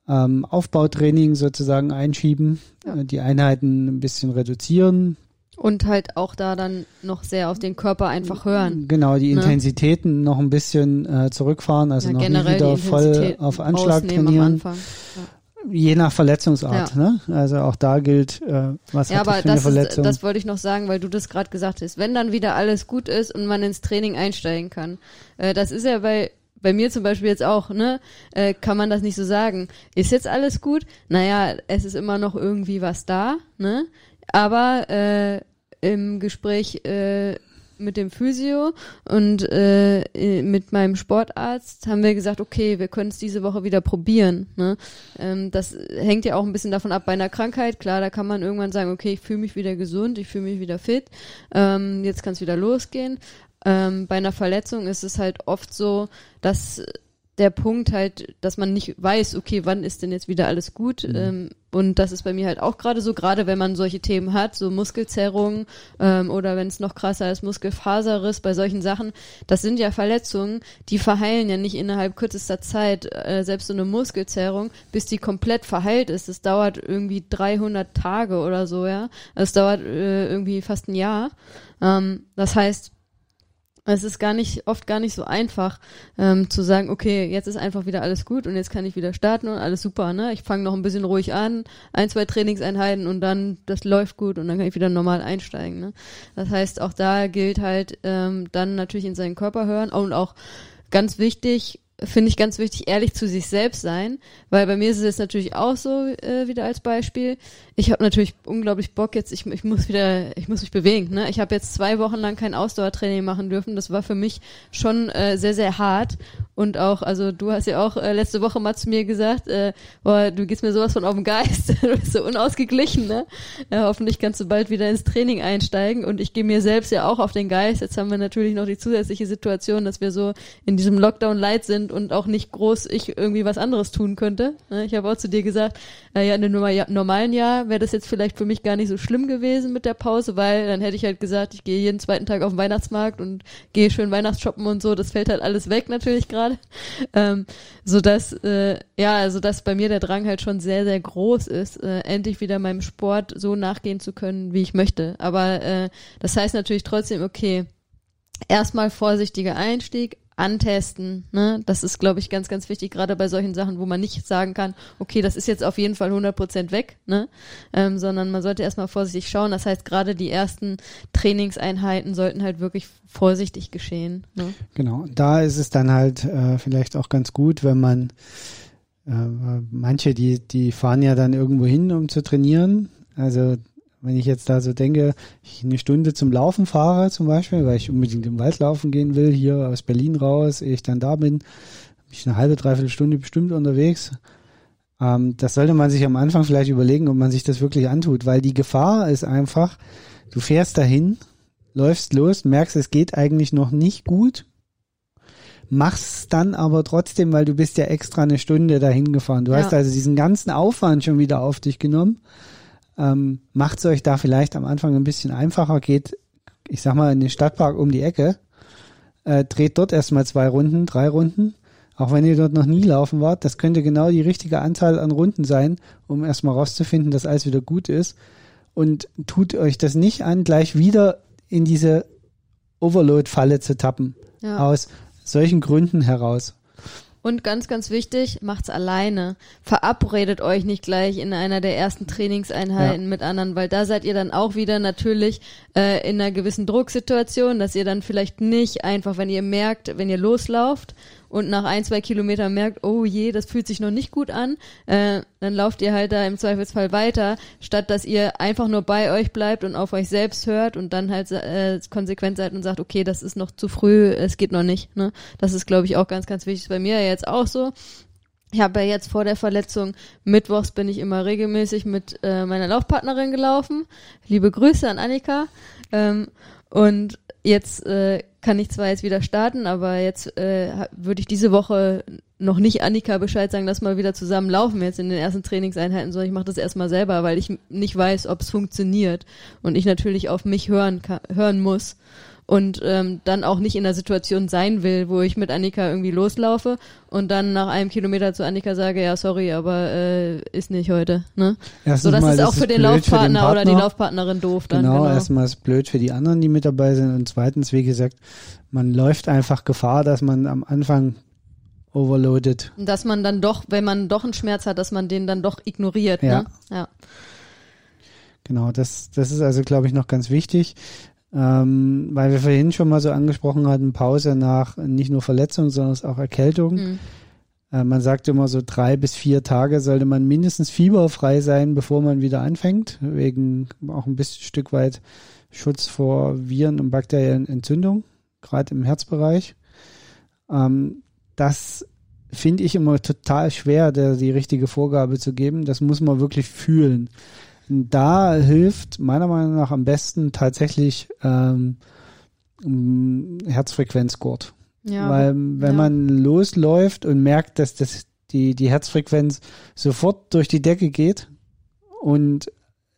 ähm, Aufbautraining sozusagen einschieben, ja. äh, die Einheiten ein bisschen reduzieren, und halt auch da dann noch sehr auf den Körper einfach hören. Genau, die ne? Intensitäten noch ein bisschen äh, zurückfahren, also ja, noch nicht wieder voll auf Anschlag trainieren. Ja. Je nach Verletzungsart, ja. ne? Also auch da gilt, äh, was ja, hat aber für eine Verletzung. Ist, das wollte ich noch sagen, weil du das gerade gesagt hast. Wenn dann wieder alles gut ist und man ins Training einsteigen kann. Äh, das ist ja bei bei mir zum Beispiel jetzt auch, ne, äh, kann man das nicht so sagen. Ist jetzt alles gut? Naja, es ist immer noch irgendwie was da, ne? Aber äh, im Gespräch äh, mit dem Physio und äh, mit meinem Sportarzt haben wir gesagt, okay, wir können es diese Woche wieder probieren. Ne? Ähm, das hängt ja auch ein bisschen davon ab bei einer Krankheit. Klar, da kann man irgendwann sagen, okay, ich fühle mich wieder gesund, ich fühle mich wieder fit, ähm, jetzt kann es wieder losgehen. Ähm, bei einer Verletzung ist es halt oft so, dass der Punkt halt, dass man nicht weiß, okay, wann ist denn jetzt wieder alles gut? Mhm. Ähm, und das ist bei mir halt auch gerade so, gerade wenn man solche Themen hat, so Muskelzerrung ähm, oder wenn es noch krasser ist, Muskelfaserriss, bei solchen Sachen, das sind ja Verletzungen, die verheilen ja nicht innerhalb kürzester Zeit, äh, selbst so eine Muskelzerrung, bis die komplett verheilt ist. Das dauert irgendwie 300 Tage oder so, ja. Es dauert äh, irgendwie fast ein Jahr. Ähm, das heißt, es ist gar nicht, oft gar nicht so einfach ähm, zu sagen, okay, jetzt ist einfach wieder alles gut und jetzt kann ich wieder starten und alles super, ne? Ich fange noch ein bisschen ruhig an, ein, zwei Trainingseinheiten und dann, das läuft gut und dann kann ich wieder normal einsteigen, ne? Das heißt, auch da gilt halt ähm, dann natürlich in seinen Körper hören und auch ganz wichtig, finde ich ganz wichtig, ehrlich zu sich selbst sein, weil bei mir ist es jetzt natürlich auch so äh, wieder als Beispiel. Ich habe natürlich unglaublich Bock jetzt, ich, ich muss wieder, ich muss mich bewegen. Ne? Ich habe jetzt zwei Wochen lang kein Ausdauertraining machen dürfen. Das war für mich schon äh, sehr, sehr hart und auch, also du hast ja auch äh, letzte Woche mal zu mir gesagt, äh, boah, du gehst mir sowas von auf den Geist, du bist so unausgeglichen, ne? Ja, hoffentlich kannst du bald wieder ins Training einsteigen und ich gehe mir selbst ja auch auf den Geist. Jetzt haben wir natürlich noch die zusätzliche Situation, dass wir so in diesem Lockdown light sind und auch nicht groß ich irgendwie was anderes tun könnte. Ne? Ich habe auch zu dir gesagt, äh, ja, in einem normalen Jahr wäre das jetzt vielleicht für mich gar nicht so schlimm gewesen mit der Pause, weil dann hätte ich halt gesagt, ich gehe jeden zweiten Tag auf den Weihnachtsmarkt und gehe schön Weihnachtsshoppen und so. Das fällt halt alles weg natürlich gerade. Ähm, so dass äh, ja, also dass bei mir der Drang halt schon sehr sehr groß ist, äh, endlich wieder meinem Sport so nachgehen zu können, wie ich möchte. Aber äh, das heißt natürlich trotzdem, okay, erstmal vorsichtiger Einstieg, antesten. Ne? Das ist, glaube ich, ganz, ganz wichtig, gerade bei solchen Sachen, wo man nicht sagen kann, okay, das ist jetzt auf jeden Fall 100% weg, ne? Ähm, sondern man sollte erstmal vorsichtig schauen. Das heißt, gerade die ersten Trainingseinheiten sollten halt wirklich vorsichtig geschehen. Ne? Genau, da ist es dann halt äh, vielleicht auch ganz gut, wenn man äh, manche, die, die fahren ja dann irgendwo hin, um zu trainieren. Also wenn ich jetzt da so denke, ich eine Stunde zum Laufen fahre zum Beispiel, weil ich unbedingt im Wald laufen gehen will, hier aus Berlin raus, ehe ich dann da bin, bin ich eine halbe, dreiviertel Stunde bestimmt unterwegs. Ähm, das sollte man sich am Anfang vielleicht überlegen, ob man sich das wirklich antut, weil die Gefahr ist einfach, du fährst dahin, läufst los, merkst, es geht eigentlich noch nicht gut, machst dann aber trotzdem, weil du bist ja extra eine Stunde dahin gefahren. Du ja. hast also diesen ganzen Aufwand schon wieder auf dich genommen. Ähm, Macht es euch da vielleicht am Anfang ein bisschen einfacher, geht, ich sag mal, in den Stadtpark um die Ecke, äh, dreht dort erstmal zwei Runden, drei Runden, auch wenn ihr dort noch nie laufen wart, das könnte genau die richtige Anzahl an Runden sein, um erstmal rauszufinden, dass alles wieder gut ist. Und tut euch das nicht an, gleich wieder in diese Overload-Falle zu tappen. Ja. Aus solchen Gründen heraus. Und ganz, ganz wichtig, macht's alleine. Verabredet euch nicht gleich in einer der ersten Trainingseinheiten ja. mit anderen, weil da seid ihr dann auch wieder natürlich äh, in einer gewissen Drucksituation, dass ihr dann vielleicht nicht einfach, wenn ihr merkt, wenn ihr loslauft und nach ein, zwei Kilometern merkt, oh je, das fühlt sich noch nicht gut an, äh, dann lauft ihr halt da im Zweifelsfall weiter, statt dass ihr einfach nur bei euch bleibt und auf euch selbst hört und dann halt äh, konsequent seid und sagt, okay, das ist noch zu früh, es geht noch nicht. Ne? Das ist, glaube ich, auch ganz, ganz wichtig. Bei mir jetzt auch so. Ich habe ja jetzt vor der Verletzung, mittwochs bin ich immer regelmäßig mit äh, meiner Laufpartnerin gelaufen. Liebe Grüße an Annika. Ähm, und jetzt äh, kann ich zwar jetzt wieder starten, aber jetzt äh, würde ich diese Woche noch nicht Annika Bescheid sagen, dass wir wieder zusammen laufen jetzt in den ersten Trainingseinheiten, sondern ich mache das erstmal selber, weil ich nicht weiß, ob es funktioniert und ich natürlich auf mich hören kann, hören muss und ähm, dann auch nicht in der Situation sein will, wo ich mit Annika irgendwie loslaufe und dann nach einem Kilometer zu Annika sage, ja sorry, aber äh, ist nicht heute. Ne? Erstens so das mal, ist auch für den Laufpartner für den oder die Laufpartnerin doof dann. Genau, genau. erstmal ist blöd für die anderen, die mit dabei sind und zweitens, wie gesagt, man läuft einfach Gefahr, dass man am Anfang overloadet. Dass man dann doch, wenn man doch einen Schmerz hat, dass man den dann doch ignoriert. Ja. Ne? ja. Genau, das, das ist also, glaube ich, noch ganz wichtig. Ähm, weil wir vorhin schon mal so angesprochen hatten, Pause nach nicht nur Verletzung, sondern auch Erkältung. Mhm. Äh, man sagt immer so drei bis vier Tage sollte man mindestens fieberfrei sein, bevor man wieder anfängt, wegen auch ein bisschen Stück weit Schutz vor Viren und bakteriellen Entzündung, gerade im Herzbereich. Ähm, das finde ich immer total schwer, der, die richtige Vorgabe zu geben. Das muss man wirklich fühlen da hilft meiner Meinung nach am besten tatsächlich ähm, Herzfrequenzgurt. Ja, Weil wenn ja. man losläuft und merkt, dass das die, die Herzfrequenz sofort durch die Decke geht und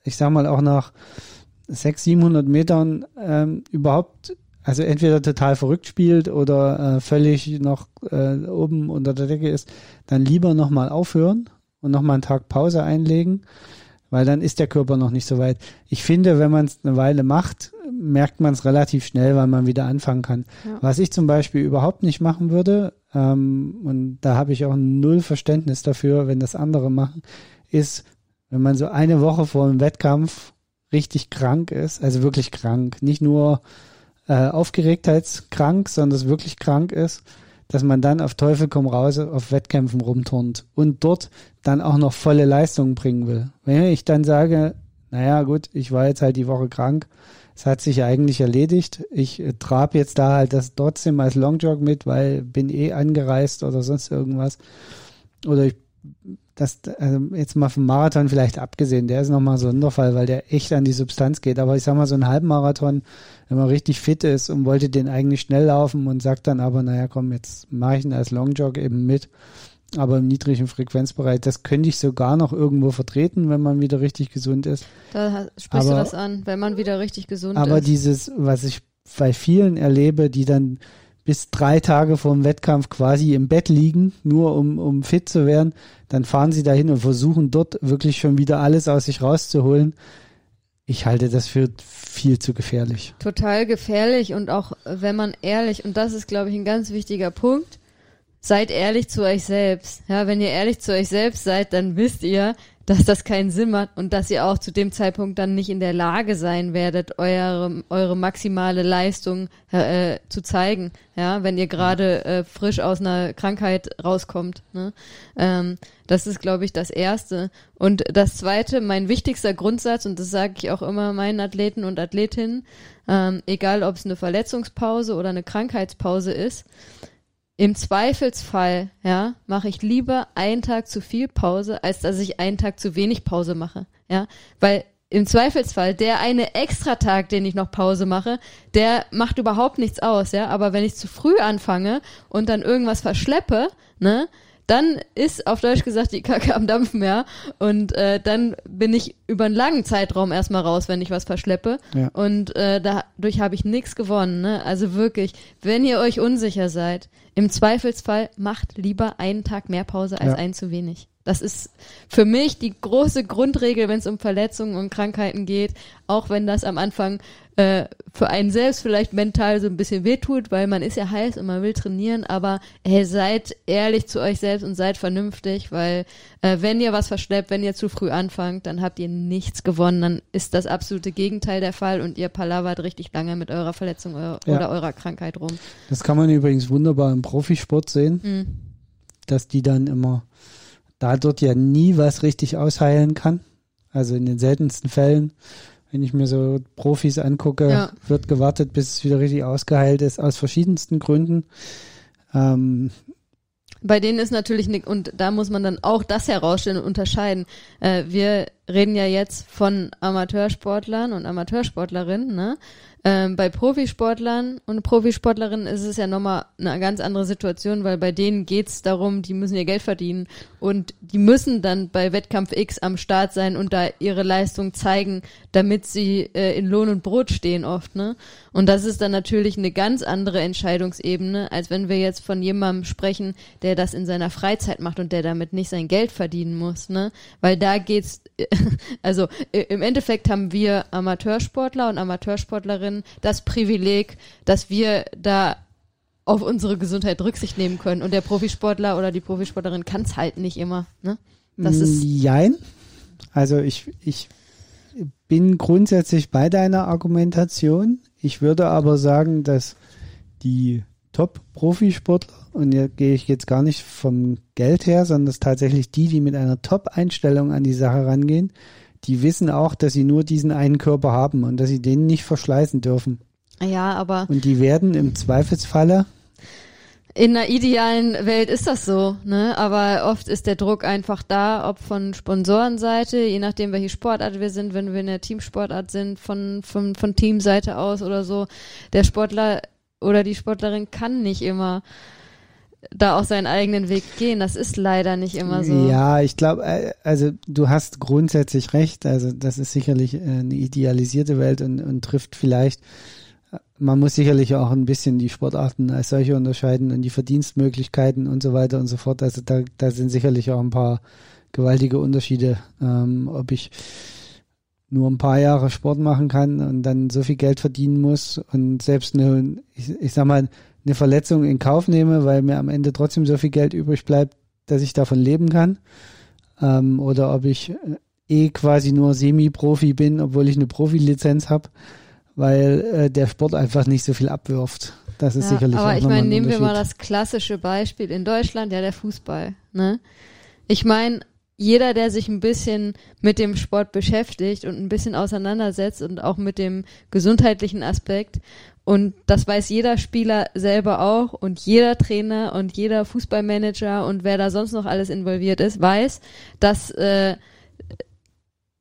ich sag mal auch nach 600, 700 Metern ähm, überhaupt, also entweder total verrückt spielt oder äh, völlig noch äh, oben unter der Decke ist, dann lieber nochmal aufhören und nochmal einen Tag Pause einlegen weil dann ist der Körper noch nicht so weit. Ich finde, wenn man es eine Weile macht, merkt man es relativ schnell, weil man wieder anfangen kann. Ja. Was ich zum Beispiel überhaupt nicht machen würde, ähm, und da habe ich auch null Verständnis dafür, wenn das andere machen, ist, wenn man so eine Woche vor dem Wettkampf richtig krank ist, also wirklich krank, nicht nur äh, aufgeregtheitskrank, sondern es wirklich krank ist, dass man dann auf Teufel komm raus auf Wettkämpfen rumturnt und dort dann auch noch volle Leistungen bringen will. Wenn ich dann sage, naja gut, ich war jetzt halt die Woche krank, es hat sich eigentlich erledigt. Ich äh, trab jetzt da halt das trotzdem als Longjog mit, weil bin eh angereist oder sonst irgendwas. Oder ich das, also jetzt mal vom Marathon vielleicht abgesehen, der ist nochmal so ein Sonderfall, weil der echt an die Substanz geht. Aber ich sag mal, so ein Halbmarathon, wenn man richtig fit ist und wollte den eigentlich schnell laufen und sagt dann aber, naja, komm, jetzt mache ich ihn als Longjog eben mit, aber im niedrigen Frequenzbereich, das könnte ich sogar noch irgendwo vertreten, wenn man wieder richtig gesund ist. Da sprichst aber, du das an, wenn man wieder richtig gesund aber ist. Aber dieses, was ich bei vielen erlebe, die dann bis drei Tage vor dem Wettkampf quasi im Bett liegen, nur um, um fit zu werden, dann fahren sie dahin und versuchen dort wirklich schon wieder alles aus sich rauszuholen. Ich halte das für viel zu gefährlich. Total gefährlich und auch wenn man ehrlich, und das ist, glaube ich, ein ganz wichtiger Punkt, seid ehrlich zu euch selbst. Ja, wenn ihr ehrlich zu euch selbst seid, dann wisst ihr, dass das keinen Sinn macht und dass ihr auch zu dem Zeitpunkt dann nicht in der Lage sein werdet, eure, eure maximale Leistung äh, zu zeigen, ja, wenn ihr gerade äh, frisch aus einer Krankheit rauskommt. Ne? Ähm, das ist, glaube ich, das Erste. Und das Zweite, mein wichtigster Grundsatz, und das sage ich auch immer meinen Athleten und Athletinnen, ähm, egal ob es eine Verletzungspause oder eine Krankheitspause ist, im Zweifelsfall, ja, mache ich lieber einen Tag zu viel Pause, als dass ich einen Tag zu wenig Pause mache, ja, weil im Zweifelsfall der eine Extratag, den ich noch Pause mache, der macht überhaupt nichts aus, ja, aber wenn ich zu früh anfange und dann irgendwas verschleppe, ne, dann ist auf Deutsch gesagt die Kacke am Dampfen, ja. Und äh, dann bin ich über einen langen Zeitraum erstmal raus, wenn ich was verschleppe. Ja. Und äh, dadurch habe ich nichts gewonnen. Ne? Also wirklich, wenn ihr euch unsicher seid, im Zweifelsfall macht lieber einen Tag mehr Pause als ja. einen zu wenig. Das ist für mich die große Grundregel, wenn es um Verletzungen und Krankheiten geht, auch wenn das am Anfang äh, für einen selbst vielleicht mental so ein bisschen wehtut, weil man ist ja heiß und man will trainieren, aber hey, seid ehrlich zu euch selbst und seid vernünftig, weil äh, wenn ihr was verschleppt, wenn ihr zu früh anfangt, dann habt ihr nichts gewonnen, dann ist das absolute Gegenteil der Fall und ihr palavert richtig lange mit eurer Verletzung oder, ja. eurer Krankheit rum. Das kann man übrigens wunderbar im Profisport sehen, mhm. dass die dann immer da dort ja nie was richtig ausheilen kann. Also in den seltensten Fällen, wenn ich mir so Profis angucke, ja. wird gewartet, bis es wieder richtig ausgeheilt ist, aus verschiedensten Gründen. Ähm, bei denen ist natürlich nicht, und da muss man dann auch das herausstellen und unterscheiden. Äh, wir reden ja jetzt von Amateursportlern und Amateursportlerinnen, ne? Ähm, bei Profisportlern und Profisportlerinnen ist es ja nochmal eine ganz andere Situation, weil bei denen geht's darum, die müssen ihr Geld verdienen und die müssen dann bei Wettkampf X am Start sein und da ihre Leistung zeigen, damit sie äh, in Lohn und Brot stehen oft, ne? Und das ist dann natürlich eine ganz andere Entscheidungsebene, als wenn wir jetzt von jemandem sprechen, der das in seiner Freizeit macht und der damit nicht sein Geld verdienen muss, ne? Weil da geht's, also im Endeffekt haben wir Amateursportler und Amateursportlerinnen Sportlerinnen das Privileg, dass wir da auf unsere Gesundheit Rücksicht nehmen können. Und der Profisportler oder die Profisportlerin kann es halt nicht immer. Ne? Das ist Jein. Also ich, ich bin grundsätzlich bei deiner Argumentation. Ich würde aber sagen, dass die Top-Profisportler, und hier gehe ich jetzt gar nicht vom Geld her, sondern dass tatsächlich die, die mit einer Top-Einstellung an die Sache rangehen, die wissen auch, dass sie nur diesen einen Körper haben und dass sie den nicht verschleißen dürfen. Ja, aber. Und die werden im Zweifelsfalle. In einer idealen Welt ist das so, ne? Aber oft ist der Druck einfach da, ob von Sponsorenseite, je nachdem welche Sportart wir sind, wenn wir in der Teamsportart sind, von, von, von Teamseite aus oder so. Der Sportler oder die Sportlerin kann nicht immer da auch seinen eigenen Weg gehen. Das ist leider nicht immer so. Ja, ich glaube, äh, also du hast grundsätzlich recht. Also das ist sicherlich äh, eine idealisierte Welt und, und trifft vielleicht, äh, man muss sicherlich auch ein bisschen die Sportarten als solche unterscheiden und die Verdienstmöglichkeiten und so weiter und so fort. Also da, da sind sicherlich auch ein paar gewaltige Unterschiede, ähm, ob ich nur ein paar Jahre Sport machen kann und dann so viel Geld verdienen muss und selbst eine, ich, ich sag mal, eine Verletzung in Kauf nehme, weil mir am Ende trotzdem so viel Geld übrig bleibt, dass ich davon leben kann. Ähm, oder ob ich äh, eh quasi nur Semi-Profi bin, obwohl ich eine Profilizenz habe, weil äh, der Sport einfach nicht so viel abwirft. Das ist ja, sicherlich Aber ich meine, nehmen wir mal das klassische Beispiel in Deutschland, ja, der Fußball. Ne? Ich meine, jeder, der sich ein bisschen mit dem Sport beschäftigt und ein bisschen auseinandersetzt und auch mit dem gesundheitlichen Aspekt und das weiß jeder Spieler selber auch und jeder Trainer und jeder Fußballmanager und wer da sonst noch alles involviert ist, weiß, dass, äh,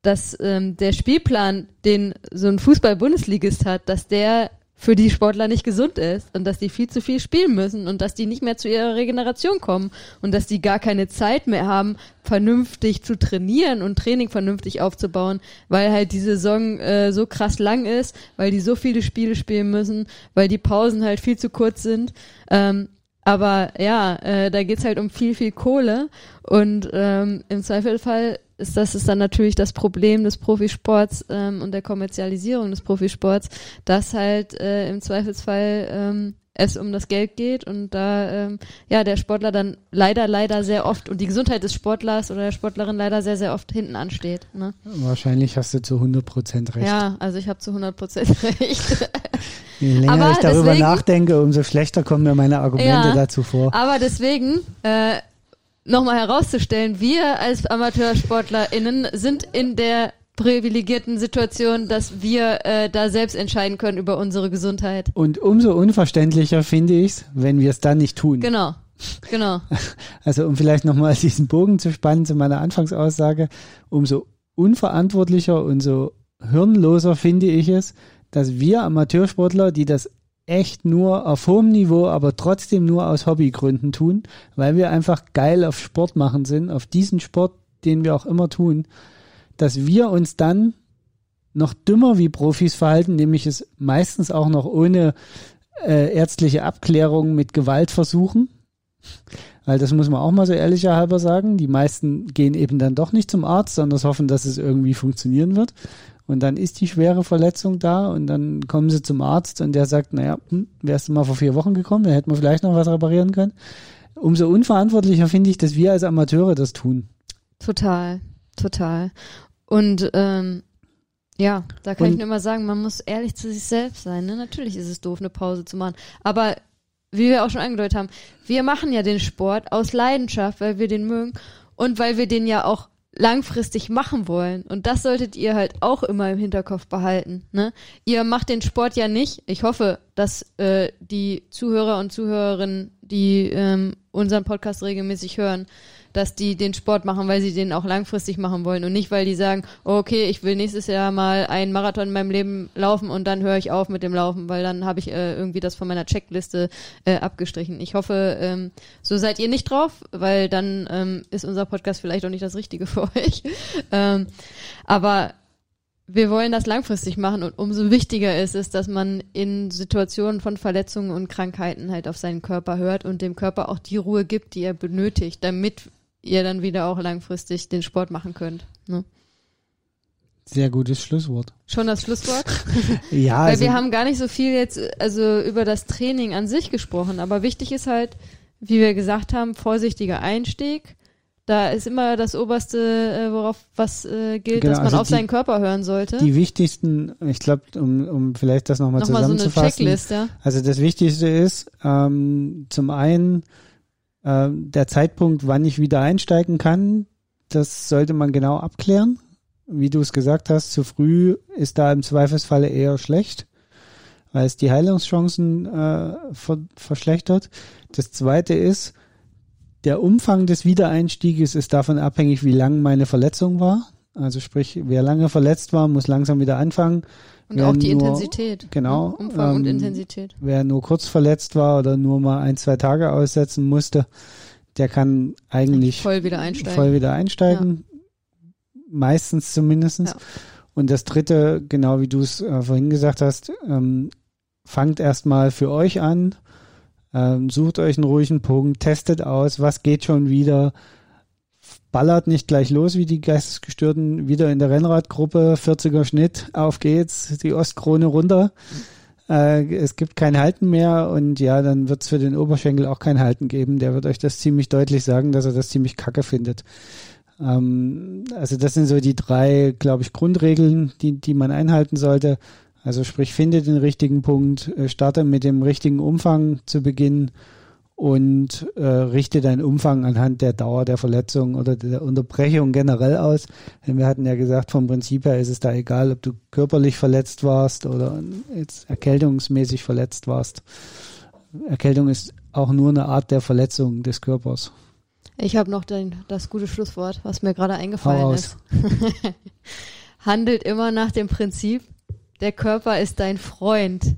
dass ähm, der Spielplan, den so ein Fußball-Bundesligist hat, dass der für die Sportler nicht gesund ist und dass die viel zu viel spielen müssen und dass die nicht mehr zu ihrer Regeneration kommen und dass die gar keine Zeit mehr haben, vernünftig zu trainieren und Training vernünftig aufzubauen, weil halt die Saison äh, so krass lang ist, weil die so viele Spiele spielen müssen, weil die Pausen halt viel zu kurz sind. Ähm, aber ja, äh, da geht's halt um viel, viel Kohle und ähm, im Zweifelsfall ist das ist dann natürlich das Problem des Profisports ähm, und der Kommerzialisierung des Profisports, dass halt äh, im Zweifelsfall ähm, es um das Geld geht und da ähm, ja der Sportler dann leider leider sehr oft und die Gesundheit des Sportlers oder der Sportlerin leider sehr sehr oft hinten ansteht. Ne? Wahrscheinlich hast du zu 100 Prozent recht. Ja, also ich habe zu 100 Prozent recht. Je länger aber ich darüber deswegen, nachdenke, umso schlechter kommen mir meine Argumente ja, dazu vor. Aber deswegen äh, nochmal herauszustellen, wir als AmateursportlerInnen sind in der privilegierten Situation, dass wir äh, da selbst entscheiden können über unsere Gesundheit. Und umso unverständlicher finde ich es, wenn wir es dann nicht tun. Genau. Genau. Also um vielleicht nochmal diesen Bogen zu spannen zu meiner Anfangsaussage, umso unverantwortlicher und so hirnloser finde ich es, dass wir Amateursportler, die das echt nur auf hohem Niveau, aber trotzdem nur aus Hobbygründen tun, weil wir einfach geil auf Sport machen sind, auf diesen Sport, den wir auch immer tun, dass wir uns dann noch dümmer wie Profis verhalten, nämlich es meistens auch noch ohne äh, ärztliche Abklärung mit Gewalt versuchen. Weil das muss man auch mal so ehrlicher halber sagen. Die meisten gehen eben dann doch nicht zum Arzt, sondern hoffen, dass es irgendwie funktionieren wird. Und dann ist die schwere Verletzung da und dann kommen sie zum Arzt und der sagt, naja, hm, wärst du mal vor vier Wochen gekommen, dann hätten wir vielleicht noch was reparieren können. Umso unverantwortlicher finde ich, dass wir als Amateure das tun. Total, total. Und ähm, ja, da kann und, ich nur mal sagen, man muss ehrlich zu sich selbst sein. Ne? Natürlich ist es doof, eine Pause zu machen. Aber wie wir auch schon angedeutet haben, wir machen ja den Sport aus Leidenschaft, weil wir den mögen und weil wir den ja auch langfristig machen wollen. Und das solltet ihr halt auch immer im Hinterkopf behalten. Ne? Ihr macht den Sport ja nicht. Ich hoffe, dass äh, die Zuhörer und Zuhörerinnen, die ähm, unseren Podcast regelmäßig hören, dass die den Sport machen, weil sie den auch langfristig machen wollen und nicht, weil die sagen, oh, okay, ich will nächstes Jahr mal einen Marathon in meinem Leben laufen und dann höre ich auf mit dem Laufen, weil dann habe ich äh, irgendwie das von meiner Checkliste äh, abgestrichen. Ich hoffe, ähm, so seid ihr nicht drauf, weil dann ähm, ist unser Podcast vielleicht auch nicht das Richtige für euch. ähm, aber wir wollen das langfristig machen und umso wichtiger ist es, dass man in Situationen von Verletzungen und Krankheiten halt auf seinen Körper hört und dem Körper auch die Ruhe gibt, die er benötigt, damit ihr dann wieder auch langfristig den Sport machen könnt. Ne? Sehr gutes Schlusswort. Schon das Schlusswort? ja. Weil also wir haben gar nicht so viel jetzt also über das Training an sich gesprochen, aber wichtig ist halt, wie wir gesagt haben, vorsichtiger Einstieg. Da ist immer das oberste, äh, worauf was äh, gilt, genau, dass man also auf die, seinen Körper hören sollte. Die wichtigsten, ich glaube, um, um vielleicht das nochmal noch zusammenzufassen. So eine Checklist, ja? Also das Wichtigste ist ähm, zum einen äh, der Zeitpunkt, wann ich wieder einsteigen kann, das sollte man genau abklären. Wie du es gesagt hast, zu früh ist da im Zweifelsfalle eher schlecht, weil es die Heilungschancen äh, ver verschlechtert. Das zweite ist, der Umfang des Wiedereinstieges ist davon abhängig, wie lang meine Verletzung war. Also sprich, wer lange verletzt war, muss langsam wieder anfangen. Und wer auch die nur, Intensität. Genau. Ne? Umfang ähm, und Intensität. Wer nur kurz verletzt war oder nur mal ein, zwei Tage aussetzen musste, der kann eigentlich voll wieder einsteigen. Voll wieder einsteigen. Ja. Meistens zumindestens. Ja. Und das dritte, genau wie du es äh, vorhin gesagt hast, ähm, fangt erstmal für euch an, ähm, sucht euch einen ruhigen Punkt, testet aus, was geht schon wieder, ballert nicht gleich los wie die Geistesgestörten wieder in der Rennradgruppe, 40er Schnitt, auf geht's, die Ostkrone runter. Äh, es gibt kein Halten mehr und ja, dann wird es für den Oberschenkel auch kein Halten geben. Der wird euch das ziemlich deutlich sagen, dass er das ziemlich kacke findet. Ähm, also das sind so die drei, glaube ich, Grundregeln, die, die man einhalten sollte. Also sprich, finde den richtigen Punkt, äh, starte mit dem richtigen Umfang zu Beginn und äh, richte deinen Umfang anhand der Dauer der Verletzung oder der Unterbrechung generell aus. Denn wir hatten ja gesagt, vom Prinzip her ist es da egal, ob du körperlich verletzt warst oder jetzt erkältungsmäßig verletzt warst. Erkältung ist auch nur eine Art der Verletzung des Körpers. Ich habe noch den, das gute Schlusswort, was mir gerade eingefallen ist. Handelt immer nach dem Prinzip, der Körper ist dein Freund.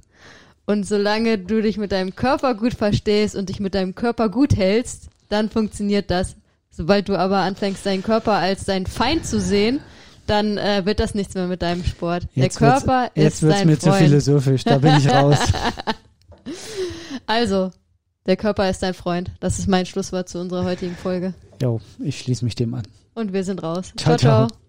Und solange du dich mit deinem Körper gut verstehst und dich mit deinem Körper gut hältst, dann funktioniert das. Sobald du aber anfängst, deinen Körper als deinen Feind zu sehen, dann äh, wird das nichts mehr mit deinem Sport. Jetzt Der Körper ist dein Freund. Jetzt wird's mir zu philosophisch, da bin ich raus. also, der Körper ist dein Freund. Das ist mein Schlusswort zu unserer heutigen Folge. Jo, ich schließe mich dem an. Und wir sind raus. ciao. ciao. ciao.